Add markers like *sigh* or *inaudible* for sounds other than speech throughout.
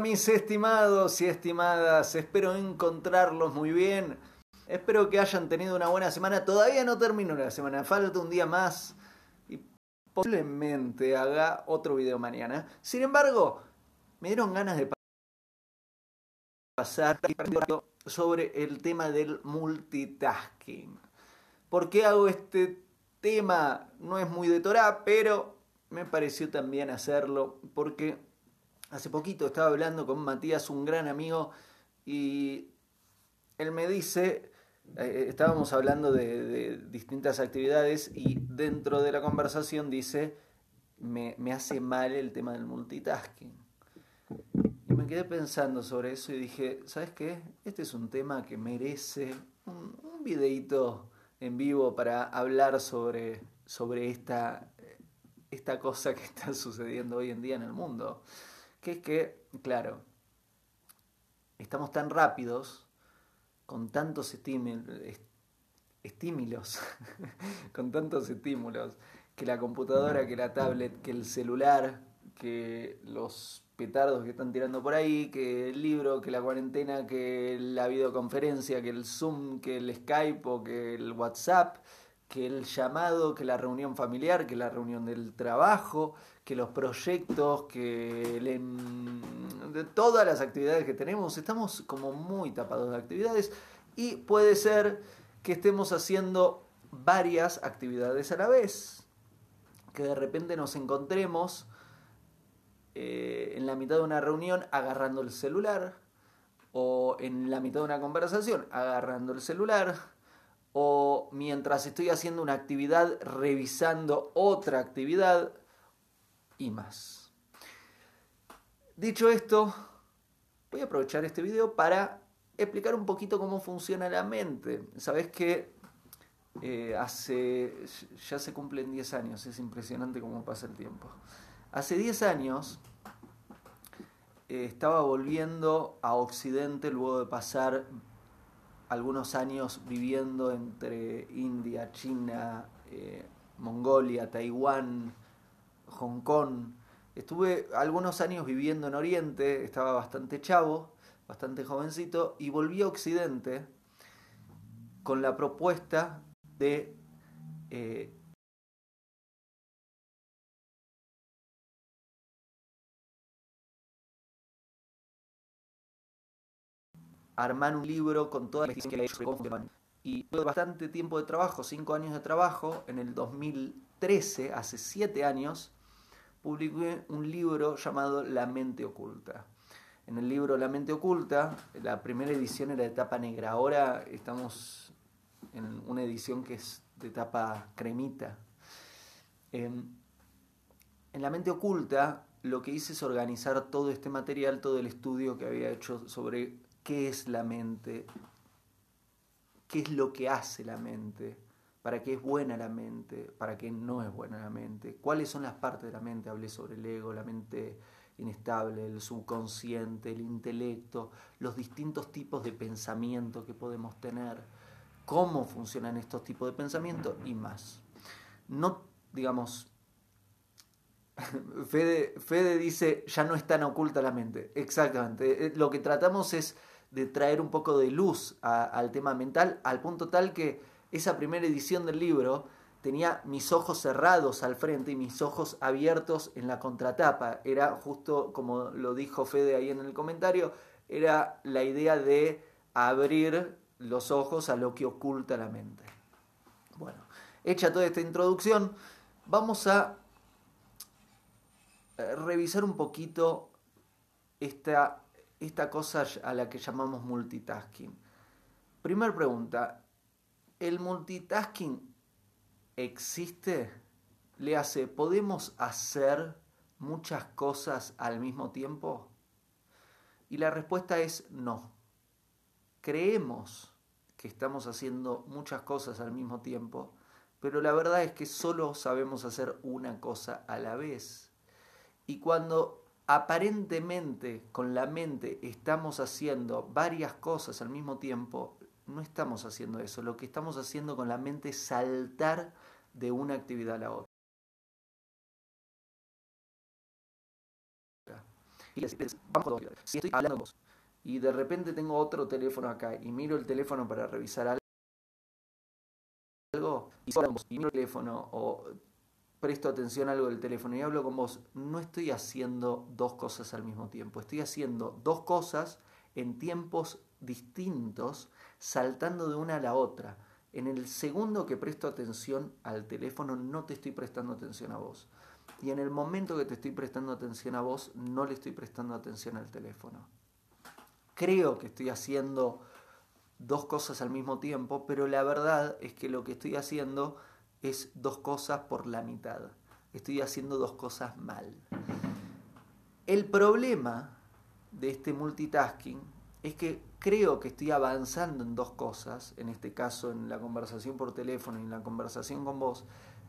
mis estimados y estimadas, espero encontrarlos muy bien. Espero que hayan tenido una buena semana. Todavía no termino la semana, falta un día más y posiblemente haga otro video mañana. Sin embargo, me dieron ganas de pasar sobre el tema del multitasking. ¿Por qué hago este tema? No es muy de Torah, pero me pareció también hacerlo porque hace poquito estaba hablando con Matías, un gran amigo, y él me dice eh, estábamos hablando de, distintas actividades y dentro de la conversación dice, me, hace mal el tema del multitasking. Y me quedé pensando sobre eso y dije, ¿sabes qué? Este es un tema que merece un, un videíto en vivo para hablar sobre, sobre esta, esta cosa que está sucediendo hoy en día en el mundo. Que es que, claro, estamos tan rápidos con tantos estímulos, *laughs* con tantos estímulos, que la computadora, que la tablet, que el celular, que los petardos que están tirando por ahí, que el libro, que la cuarentena, que la videoconferencia, que el Zoom, que el Skype o que el WhatsApp, que el llamado, que la reunión familiar, que la reunión del trabajo, que los proyectos, que de todas las actividades que tenemos, estamos como muy tapados de actividades. Y puede ser que estemos haciendo varias actividades a la vez, que de repente nos encontremos eh, en la mitad de una reunión agarrando el celular, o en la mitad de una conversación agarrando el celular, o mientras estoy haciendo una actividad revisando otra actividad, y más. Dicho esto, voy a aprovechar este video para explicar un poquito cómo funciona la mente. Sabes que eh, hace, ya se cumplen 10 años, es impresionante cómo pasa el tiempo. Hace 10 años eh, estaba volviendo a Occidente luego de pasar algunos años viviendo entre India, China, eh, Mongolia, Taiwán, Hong Kong. Estuve algunos años viviendo en Oriente, estaba bastante chavo, bastante jovencito, y volví a Occidente con la propuesta de eh, armar un libro con toda la que he hecho y tuve bastante tiempo de trabajo, cinco años de trabajo, en el 2013, hace siete años, publiqué un libro llamado La mente oculta. En el libro La mente oculta, la primera edición era de tapa negra, ahora estamos en una edición que es de tapa cremita. En, en La mente oculta lo que hice es organizar todo este material, todo el estudio que había hecho sobre qué es la mente, qué es lo que hace la mente, para qué es buena la mente, para qué no es buena la mente, cuáles son las partes de la mente, hablé sobre el ego, la mente inestable, el subconsciente, el intelecto, los distintos tipos de pensamiento que podemos tener, cómo funcionan estos tipos de pensamiento y más. No, digamos, *laughs* Fede, dice, ya no es tan oculta la mente. Exactamente. Eh, lo que tratamos es de traer un poco de luz al tema mental, al punto tal que esa primera edición del libro tenía mis ojos cerrados al frente y mis ojos abiertos en la contratapa. Era justo como lo dijo Fede ahí en el comentario, era la idea de abrir los ojos a lo que oculta la mente. Bueno, hecha toda esta introducción, vamos a eh, revisar un poquito esta, esta cosa a la que llamamos multitasking. Primera pregunta, ¿el multitasking existe? Le hace, ¿podemos hacer muchas cosas al mismo tiempo? Y la respuesta es no. Creemos que estamos haciendo muchas cosas al mismo tiempo, pero la verdad es que solo sabemos hacer una cosa a la vez. Y cuando aparentemente con la mente estamos haciendo varias cosas al mismo tiempo, no estamos haciendo eso. Lo que estamos haciendo con la mente es saltar de una actividad a la otra. Y si estoy hablando con vos y de repente tengo otro teléfono acá y miro el teléfono para revisar algo y miro el teléfono o presto atención a algo del teléfono y hablo con vos, no estoy haciendo dos cosas al mismo tiempo, estoy haciendo dos cosas en tiempos distintos, saltando de una a la otra. En el segundo que presto atención al teléfono no te estoy prestando atención a vos. Y en el momento que te estoy prestando atención a vos, no le estoy prestando atención al teléfono. Creo que estoy haciendo dos cosas al mismo tiempo, pero la verdad es que lo que estoy haciendo es dos cosas por la mitad. Estoy haciendo dos cosas mal. El problema de este multitasking es que creo que estoy avanzando en dos cosas, en este caso en la conversación por teléfono y en la conversación con vos,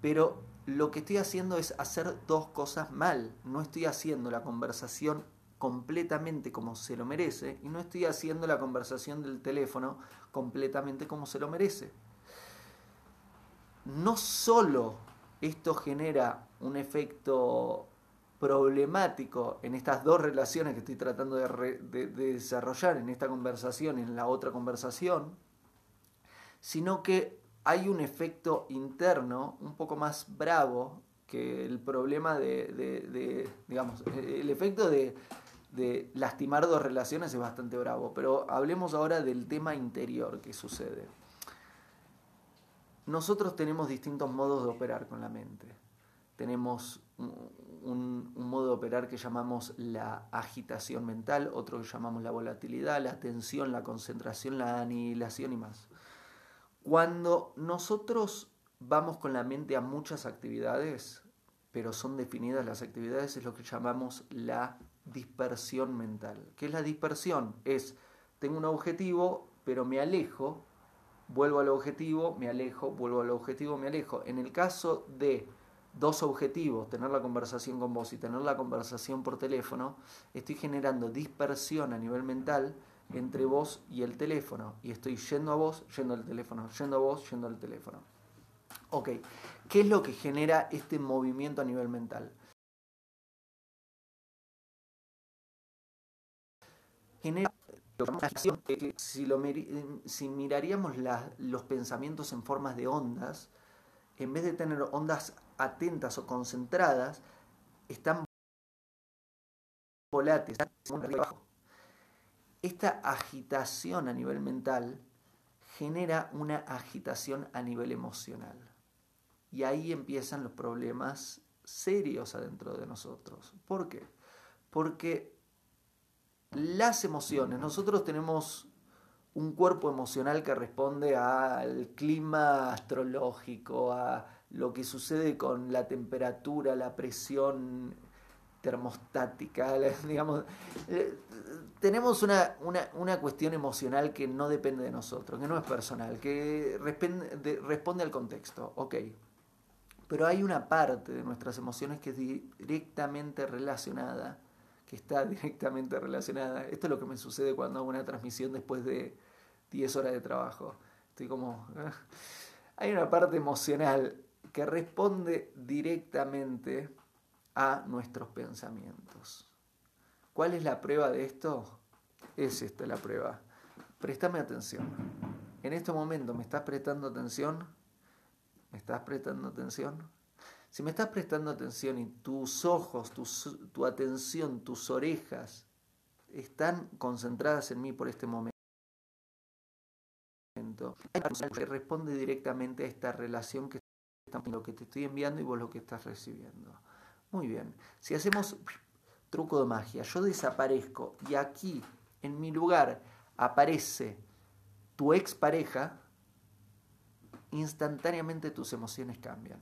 pero lo que estoy haciendo es hacer dos cosas mal. No estoy haciendo la conversación completamente como se lo merece y no estoy haciendo la conversación del teléfono completamente como se lo merece. No solo esto genera un efecto problemático en estas dos relaciones que estoy tratando de, desarrollar en esta conversación y en la otra conversación, sino que hay un efecto interno un poco más bravo que el problema de, digamos, el efecto de, de lastimar dos relaciones es bastante bravo, pero hablemos ahora del tema interior que sucede. Nosotros tenemos distintos modos de operar con la mente. Tenemos un, modo de operar que llamamos la agitación mental, otro que llamamos la volatilidad, la tensión, la concentración, la aniquilación y más. Cuando nosotros vamos con la mente a muchas actividades, pero son definidas las actividades, es lo que llamamos la dispersión mental. ¿Qué es la dispersión? Es, tengo un objetivo, pero me alejo, vuelvo al objetivo, me alejo, vuelvo al objetivo, me alejo. En el caso de dos objetivos, tener la conversación con vos y tener la conversación por teléfono, estoy generando dispersión a nivel mental entre vos y el teléfono. Y estoy yendo a vos, yendo al teléfono, yendo a vos, yendo al teléfono. Ok, ¿qué es lo que genera este movimiento a nivel mental? Genera si, lo, si miraríamos los pensamientos en formas de ondas, en vez de tener ondas atentas o concentradas, están volátiles, Esta agitación a nivel mental genera una agitación a nivel emocional. Y ahí empiezan los problemas serios adentro de nosotros. ¿Por qué? Porque las emociones, nosotros tenemos un cuerpo emocional que responde al clima astrológico, a lo que sucede con la temperatura, la presión termostática, *laughs* digamos, eh, tenemos una, una, cuestión emocional que no depende de nosotros, que no es personal, que responde, responde al contexto, ok. Pero hay una parte de nuestras emociones que es directamente relacionada, que está *laughs* directamente relacionada. Esto es lo que me sucede cuando hago una transmisión después de 10 horas de trabajo. Estoy como... Hay una parte emocional que responde directamente a nuestros pensamientos. ¿Cuál es la prueba de esto? Es esta la prueba. Préstame atención. En este momento me estás prestando atención. ¿Me estás prestando atención? Si me estás prestando atención y tus ojos, tu, atención, tus orejas están concentradas en mí por este momento, responde directamente a esta relación que lo que te estoy enviando y vos lo que estás recibiendo. Muy bien. Si hacemos truco de magia, yo desaparezco y aquí en mi lugar aparece tu expareja, instantáneamente tus emociones cambian.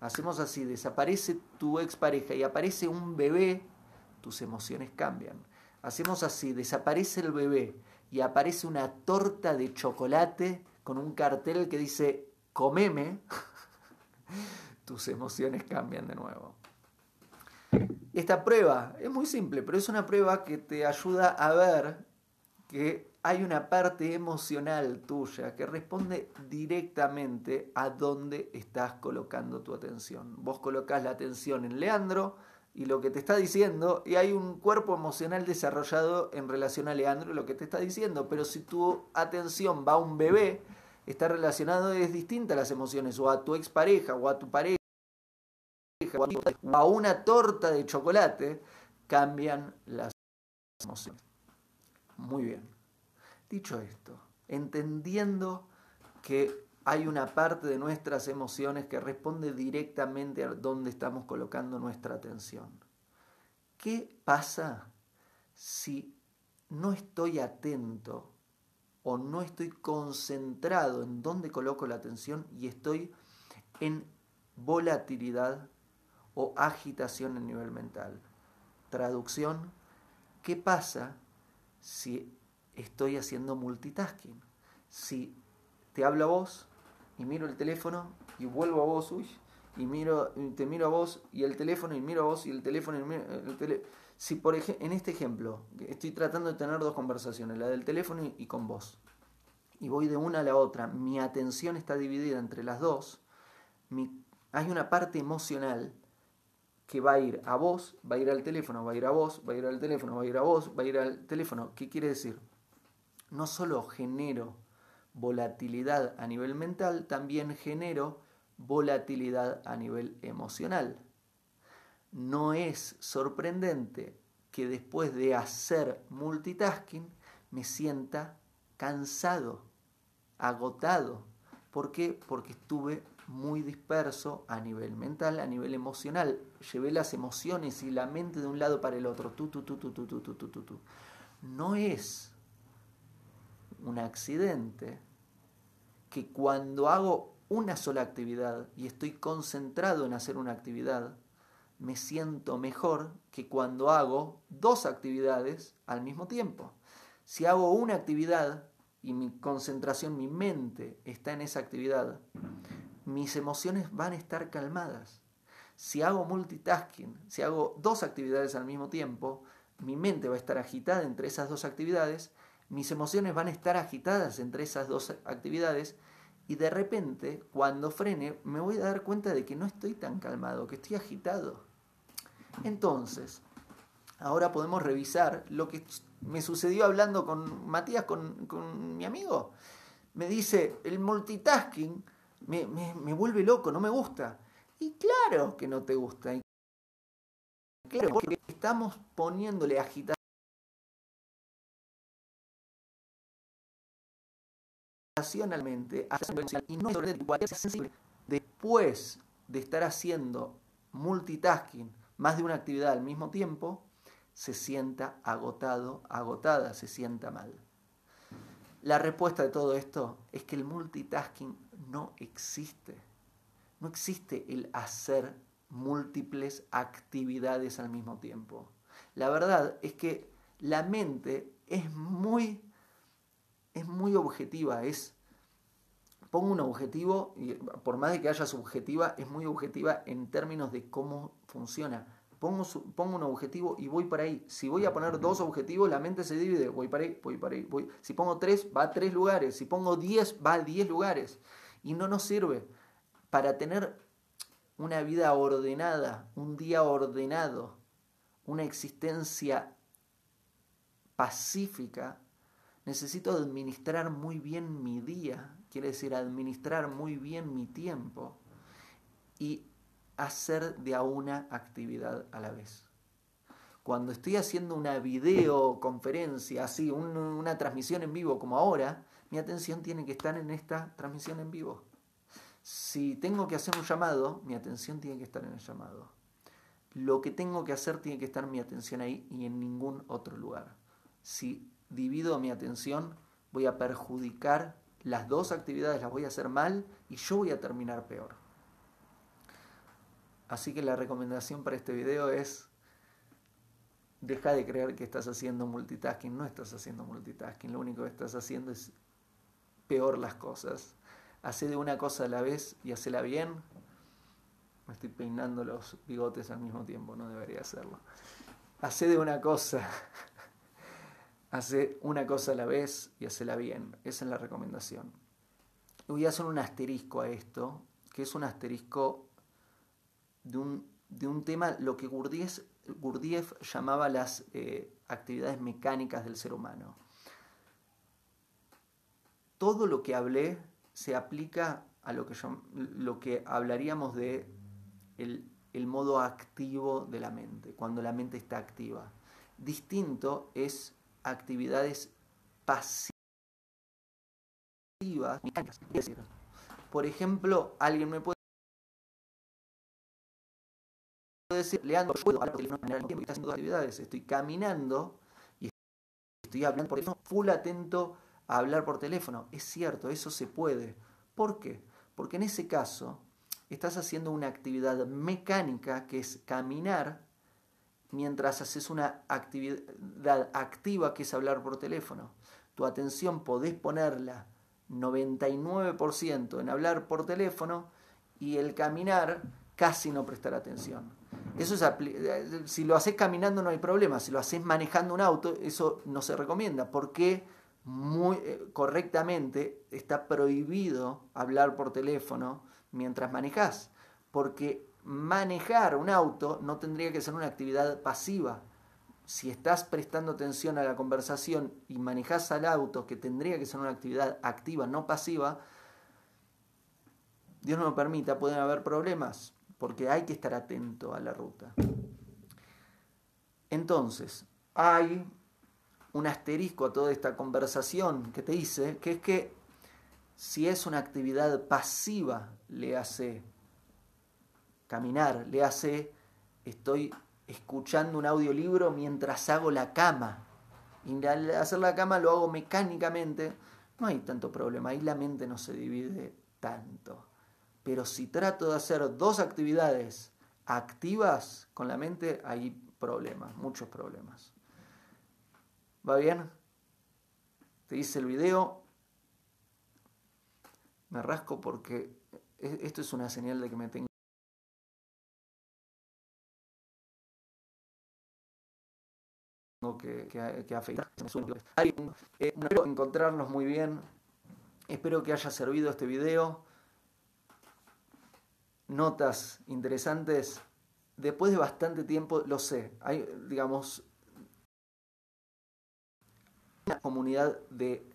Hacemos así, desaparece tu expareja y aparece un bebé, tus emociones cambian. Hacemos así, desaparece el bebé y aparece una torta de chocolate con un cartel que dice comeme. *laughs* tus emociones cambian de nuevo. Esta prueba es muy simple, pero es una prueba que te ayuda a ver que hay una parte emocional tuya que responde directamente a dónde estás colocando tu atención. Vos colocas la atención en Leandro, y lo que te está diciendo, y hay un cuerpo emocional desarrollado en relación a Leandro, lo que te está diciendo, pero si tu atención va a un bebé, está relacionado, es distinta a las emociones, o a tu expareja, o a tu pareja, o a una torta de chocolate, cambian las emociones. Muy bien. Dicho esto, entendiendo que hay una parte de nuestras emociones que responde directamente a dónde estamos colocando nuestra atención. ¿Qué pasa si no estoy atento o no estoy concentrado en dónde coloco la atención y estoy en volatilidad o agitación a nivel mental? Traducción, ¿qué pasa si estoy haciendo multitasking? Si te hablo a vos, y miro el teléfono y vuelvo a vos, uy, y miro, te miro a vos y el teléfono y miro a vos y el teléfono y el Si por en este ejemplo estoy tratando de tener dos conversaciones, la del teléfono y, con vos, y voy de una a la otra, mi atención está dividida entre las dos, hay una parte emocional que va a ir a vos, va a ir al teléfono, va a ir a vos, va a ir al teléfono, va a ir a vos, va a ir al teléfono. ¿Qué quiere decir? No solo genero volatilidad a nivel mental, también genero volatilidad a nivel emocional. No es sorprendente que después de hacer multitasking me sienta cansado, agotado. ¿Por qué? Porque estuve muy disperso a nivel mental, a nivel emocional. Llevé las emociones y la mente de un lado para el otro. Tú, tú, tú, tú, tú, tú, tú, tú, tú. No es un accidente que cuando hago una sola actividad y estoy concentrado en hacer una actividad, me siento mejor que cuando hago dos actividades al mismo tiempo. Si hago una actividad y mi concentración, mi mente está en esa actividad, mis emociones van a estar calmadas. Si hago multitasking, si hago dos actividades al mismo tiempo, mi mente va a estar agitada entre esas dos actividades, mis emociones van a estar agitadas entre esas dos actividades y de repente, cuando frene, me voy a dar cuenta de que no estoy tan calmado, que estoy agitado. Entonces, ahora podemos revisar lo que me sucedió hablando con Matías, con, mi amigo. Me dice, el multitasking me, me, vuelve loco, no me gusta. Y claro que no te gusta. claro, porque estamos poniéndole agitación y no sensible. Después de estar haciendo multitasking, más de una actividad al mismo tiempo, se sienta agotado, agotada, se sienta mal. La respuesta de todo esto es que el multitasking no existe. No existe el hacer múltiples actividades al mismo tiempo. La verdad es que la mente es muy es muy objetiva, es pongo un objetivo, y por más de que haya subjetiva, es muy objetiva en términos de cómo funciona. Pongo, pongo un objetivo y voy para ahí. Si voy a poner dos objetivos, la mente se divide, voy para ahí, voy para ahí, voy. Si pongo tres, va a tres lugares. Si pongo diez, va a diez lugares. Y no nos sirve para tener una vida ordenada, un día ordenado, una existencia pacífica, necesito administrar muy bien mi día, quiere decir administrar muy bien mi tiempo y hacer de a una actividad a la vez. Cuando estoy haciendo una videoconferencia, así, una transmisión en vivo como ahora, mi atención tiene que estar en esta transmisión en vivo. Si tengo que hacer un llamado, mi atención tiene que estar en el llamado. Lo que tengo que hacer tiene que estar mi atención ahí y en ningún otro lugar. Si divido mi atención, voy a perjudicar las dos actividades, las voy a hacer mal y yo voy a terminar peor. Así que la recomendación para este video es, deja de creer que estás haciendo multitasking, no estás haciendo multitasking, lo único que estás haciendo es peor las cosas. Hace de una cosa a la vez y hacela bien. Me estoy peinando los bigotes al mismo tiempo, no debería hacerlo. Hace de una cosa Hace una cosa a la vez y hacela bien. Esa es la recomendación. Voy a hacer un asterisco a esto, que es un asterisco de un de un tema, lo que Gurdjieff, llamaba las eh, actividades mecánicas del ser humano. Todo lo que hablé se aplica a lo que, lo que hablaríamos de el, el modo activo de la mente, cuando la mente está activa. Distinto es actividades pasivas, mecánicas. Por ejemplo, alguien me puede decir, Leandro, puedo hablar en tiempo, estoy haciendo actividades, estoy caminando y estoy hablando por teléfono, full atento a hablar por teléfono. Es cierto, eso se puede. ¿Por qué? Porque en ese caso estás haciendo una actividad mecánica que es caminar mientras haces una actividad activa que es hablar por teléfono. Tu atención podés ponerla 99% en hablar por teléfono y el caminar casi no prestar atención. Eso es, si lo haces caminando no hay problema, si lo haces manejando un auto, eso no se recomienda, porque muy eh, correctamente está prohibido hablar por teléfono mientras manejas, porque manejar un auto no tendría que ser una actividad pasiva. Si estás prestando atención a la conversación y manejas al auto, que tendría que ser una actividad activa, no pasiva, Dios no lo permita, pueden haber problemas, porque hay que estar atento a la ruta. Entonces, hay un asterisco a toda esta conversación que te hice, que es que si es una actividad pasiva, le hace caminar, le hace estoy escuchando un audiolibro mientras hago la cama. Y al hacer la cama lo hago mecánicamente, no hay tanto problema, ahí la mente no se divide tanto. Pero si trato de hacer dos actividades activas con la mente, hay problemas, muchos problemas. ¿Va bien? Te hice el video. Me rasco porque e-, esto es una señal de que me tengo que, que, afectar. Eh, espero encontrarnos muy bien. Espero que haya servido este video. Notas interesantes. Después de bastante tiempo, lo sé. Hay, digamos, una comunidad de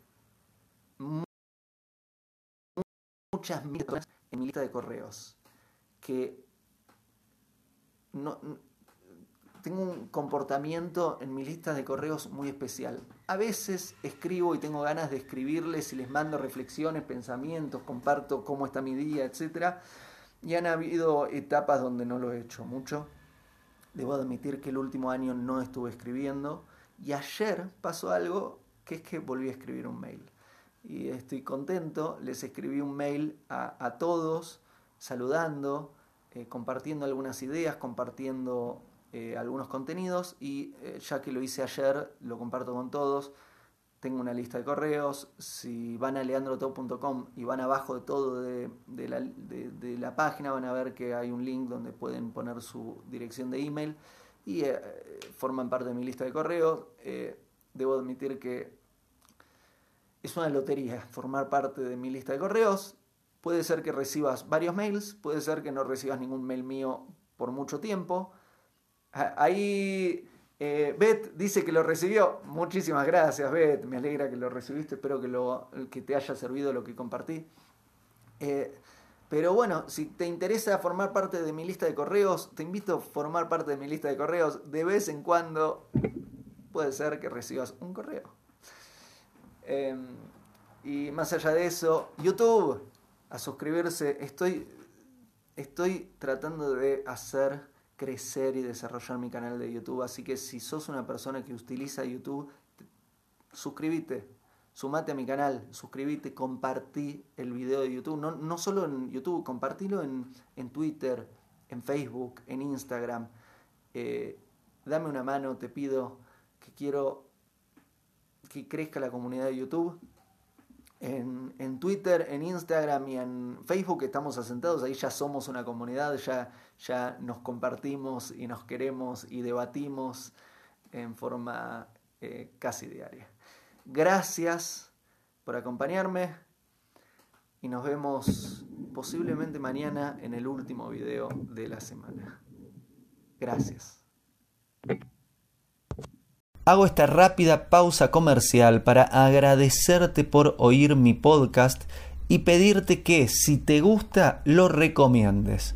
muchas miles en mi lista de correos que no, tengo un comportamiento en mi lista de correos muy especial. A veces escribo y tengo ganas de escribirles y les mando reflexiones, pensamientos, comparto cómo está mi día, etc. Y han habido etapas donde no lo he hecho mucho. Debo admitir que el último año no estuve escribiendo. Y ayer pasó algo que es que volví a escribir un mail. Y estoy contento, les escribí un mail a, todos, saludando, eh, compartiendo algunas ideas, compartiendo eh, algunos contenidos y eh, ya que lo hice ayer, lo comparto con todos. Tengo una lista de correos. Si van a leandrotop.com y van abajo de todo de, la, de, la, página, van a ver que hay un link donde pueden poner su dirección de email y forman parte de mi lista de correos. debo admitir que es una lotería formar parte de mi lista de correos. Puede ser que recibas varios mails, puede ser que no recibas ningún mail mío por mucho tiempo. Ahí eh, Beth dice que lo recibió. Muchísimas gracias, Beth. Me alegra que lo recibiste. Espero que, lo, que te haya servido lo que compartí. Eh, pero bueno, si te interesa formar parte de mi lista de correos, te invito a formar parte de mi lista de correos. De vez en cuando puede ser que recibas un correo. Em, y más allá de eso, YouTube, a suscribirse. Estoy, estoy tratando de hacer crecer y desarrollar mi canal de YouTube. Así que si sos una persona que utiliza YouTube, suscríbete, sumate a mi canal, suscríbete, compartí el video de YouTube. No, no solo en YouTube, compartilo en, en Twitter, en Facebook, en Instagram. Eh, dame una mano, te pido que quiero que crezca la comunidad de YouTube. En, en, Twitter, en Instagram y en Facebook estamos asentados, ahí ya somos una comunidad, ya, ya nos compartimos y nos queremos y debatimos en forma eh, casi diaria. Gracias por acompañarme y nos vemos posiblemente mañana en el último video de la semana. Gracias. Hago esta rápida pausa comercial para agradecerte por oír mi podcast y pedirte que si te gusta lo recomiendes.